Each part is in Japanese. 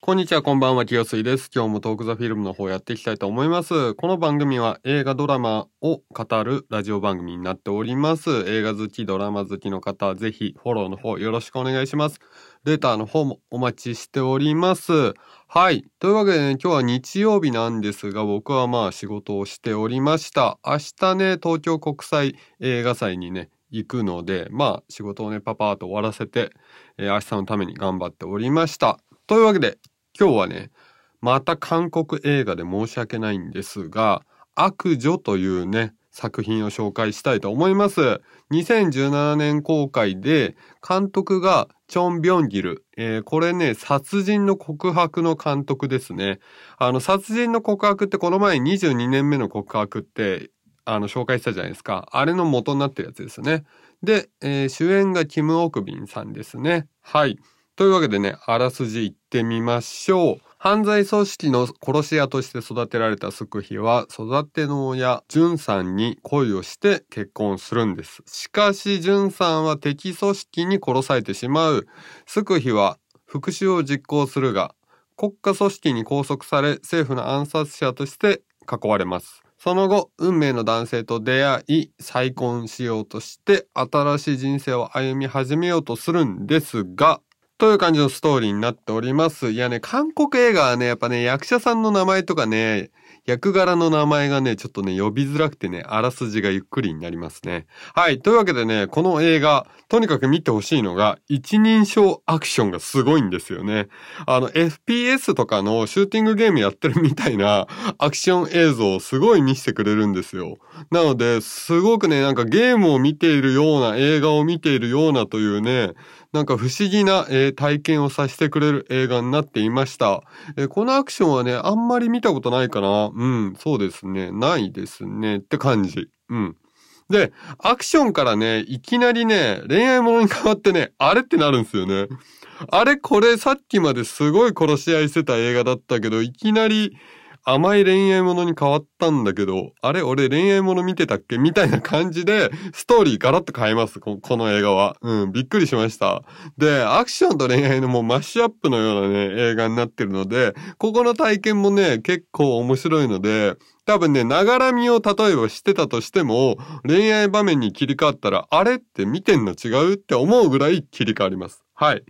こんにちは、こんばんは、清水です。今日もトークザフィルムの方やっていきたいと思います。この番組は映画ドラマを語るラジオ番組になっております。映画好き、ドラマ好きの方、ぜひフォローの方よろしくお願いします。レターの方もお待ちしております。はい。というわけでね、今日は日曜日なんですが、僕はまあ仕事をしておりました。明日ね、東京国際映画祭にね、行くので、まあ仕事をね、パパーと終わらせて、えー明日のために頑張っておりました。というわけで、今日はね、また韓国映画で申し訳ないんですが、悪女というね、作品を紹介したいと思います。2017年公開で、監督がチョン・ビョンギル。えーこれね、殺人の告白の監督ですね。あの、殺人の告白ってこの前22年目の告白って、あの、紹介したじゃないですか。あれの元になってるやつですね。で、えー主演がキム・オクビンさんですね。はい。というわけでね、あらすじ行ってみましょう。犯罪組織の殺し屋として育てられたスクヒは、育ての親、ジュンさんに恋をして結婚するんです。しかし、ジュンさんは敵組織に殺されてしまう。スクヒは復讐を実行するが、国家組織に拘束され、政府の暗殺者として囲われます。その後、運命の男性と出会い、再婚しようとして、新しい人生を歩み始めようとするんですが、という感じのストーリーになっております。いやね、韓国映画はね、やっぱね、役者さんの名前とかね、役柄の名前がね、ちょっとね、呼びづらくてね、あらすじがゆっくりになりますね。はい。というわけでね、この映画、とにかく見てほしいのが、一人称アクションがすごいんですよね。あの、FPS とかのシューティングゲームやってるみたいな アクション映像をすごい見せてくれるんですよ。なので、すごくね、なんかゲームを見ているような、映画を見ているようなというね、なんか不思議な、えー体験をさせてくれる映画になっていました。えーこのアクションはね、あんまり見たことないかな。うん、そうですね。ないですね。って感じ。うん。で、アクションからね、いきなりね、恋愛ものに変わってね、あれってなるんですよね。あれこれさっきまですごい殺し合いしてた映画だったけど、いきなり甘い恋愛ものに変わったんだけど、あれ俺恋愛もの見てたっけ？みたいな感じで、ストーリーガラッと変えます。ここの映画は。うん、びっくりしました。で、アクションと恋愛のもうマッシュアップのようなね、映画になってるので、ここの体験もね、結構面白いので、多分ね、ながらみを例えばしてたとしても、恋愛場面に切り替わったら、あれって見てんの違うって思うぐらい切り替わります。はい。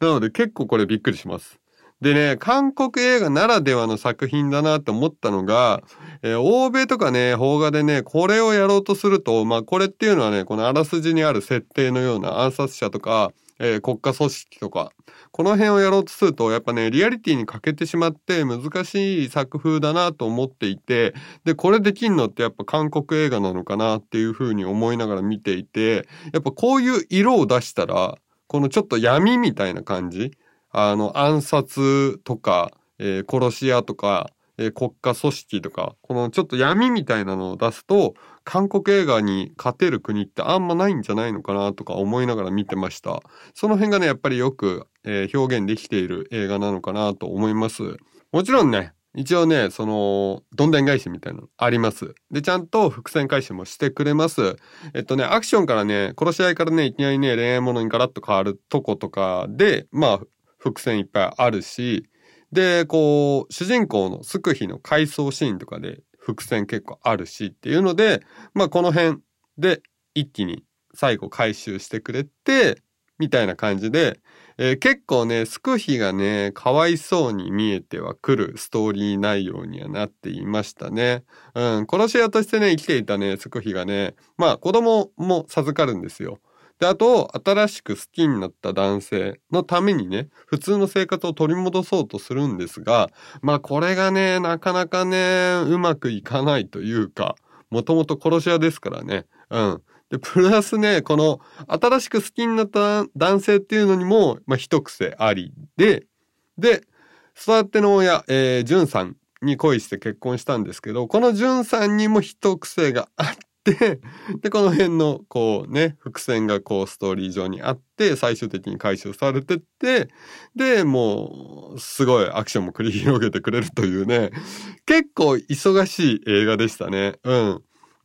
なので結構これびっくりします。でね、韓国映画ならではの作品だなって思ったのが、えー欧米とかね、邦画でね、これをやろうとすると、まあこれっていうのはね、このあらすじにある設定のような暗殺者とか、えー国家組織とか、この辺をやろうとすると、やっぱね、リアリティに欠けてしまって難しい作風だなと思っていて、で、これできんのってやっぱ韓国映画なのかなっていうふうに思いながら見ていて、やっぱこういう色を出したら、このちょっと闇みたいな感じ、あの、暗殺とか、えー殺し屋とか、えー国家組織とか、このちょっと闇みたいなのを出すと、韓国映画に勝てる国ってあんまないんじゃないのかなとか思いながら見てました。その辺がね、やっぱりよく、えー表現できている映画なのかなと思います。もちろんね、一応ね、その、どんでん返しみたいなのあります。で、ちゃんと伏線回収もしてくれます。えっとね、アクションからね、殺し合いからね、いきなりね、恋愛ものにガラッと変わるとことかで、まあ、伏線いっぱいあるし、で、こう、主人公のスクヒの回想シーンとかで伏線結構あるしっていうので、まあこの辺で一気に最後回収してくれて、みたいな感じで、えー結構ね、スクヒがね、かわいそうに見えてはくるストーリー内容にはなっていましたね。うん、殺し屋としてね、生きていたね、スクヒがね、まあ子供も授かるんですよ。で、あと、新しく好きになった男性のためにね、普通の生活を取り戻そうとするんですが、まあこれがね、なかなかね、うまくいかないというか、もともと殺し屋ですからね。うん。で、プラスね、この、新しく好きになった男性っていうのにも、まあ一癖ありで、で、育ての親、えー、ジュンさんに恋して結婚したんですけど、このジュンさんにも一癖があって、で、この辺の、こうね、伏線がこうストーリー上にあって、最終的に回収されてって、で、もう、すごいアクションも繰り広げてくれるというね、結構忙しい映画でしたね。うん。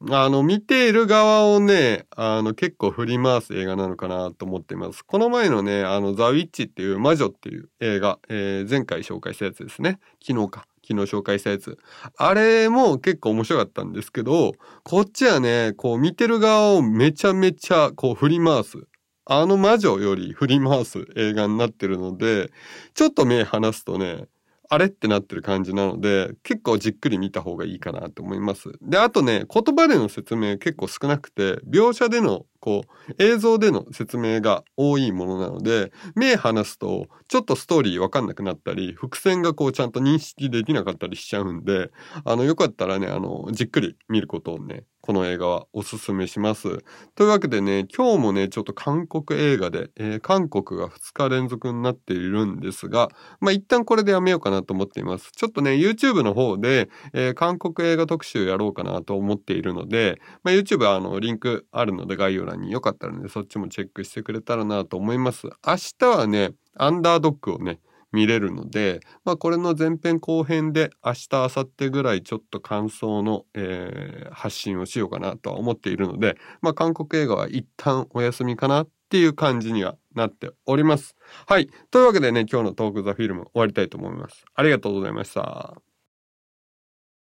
あの、見ている側をね、あの、結構振り回す映画なのかなと思っています。この前のね、あの、ザ・ウィッチっていう魔女っていう映画、えー、前回紹介したやつですね。昨日か。昨日紹介したやつ。あれも結構面白かったんですけど、こっちはね、こう見てる側をめちゃめちゃこう振り回す。あの魔女より振り回す映画になってるので、ちょっと目離すとね、あれってなってる感じなので、結構じっくり見た方がいいかなと思います。で、あとね、言葉での説明結構少なくて、描写での、こう、映像での説明が多いものなので、目離すと、ちょっとストーリーわかんなくなったり、伏線がこう、ちゃんと認識できなかったりしちゃうんで、あの、よかったらね、あの、じっくり見ることをね、この映画はおすすめします。というわけでね、今日もね、ちょっと韓国映画で、えー、韓国が2日連続になっているんですが、まあ一旦これでやめようかなと思っています。ちょっとね、YouTube の方で、えー、韓国映画特集やろうかなと思っているので、まあ、YouTube はあの、リンクあるので概要欄によかったらね、そっちもチェックしてくれたらなと思います。明日はね、アンダードッグをね、見れるので、まあ、これの前編後編で明日明後日ぐらいちょっと感想の、えー、発信をしようかなとは思っているので、まあ、韓国映画は一旦お休みかなっていう感じにはなっております。はい。というわけでね、今日のトークザフィルム終わりたいと思います。ありがとうございました。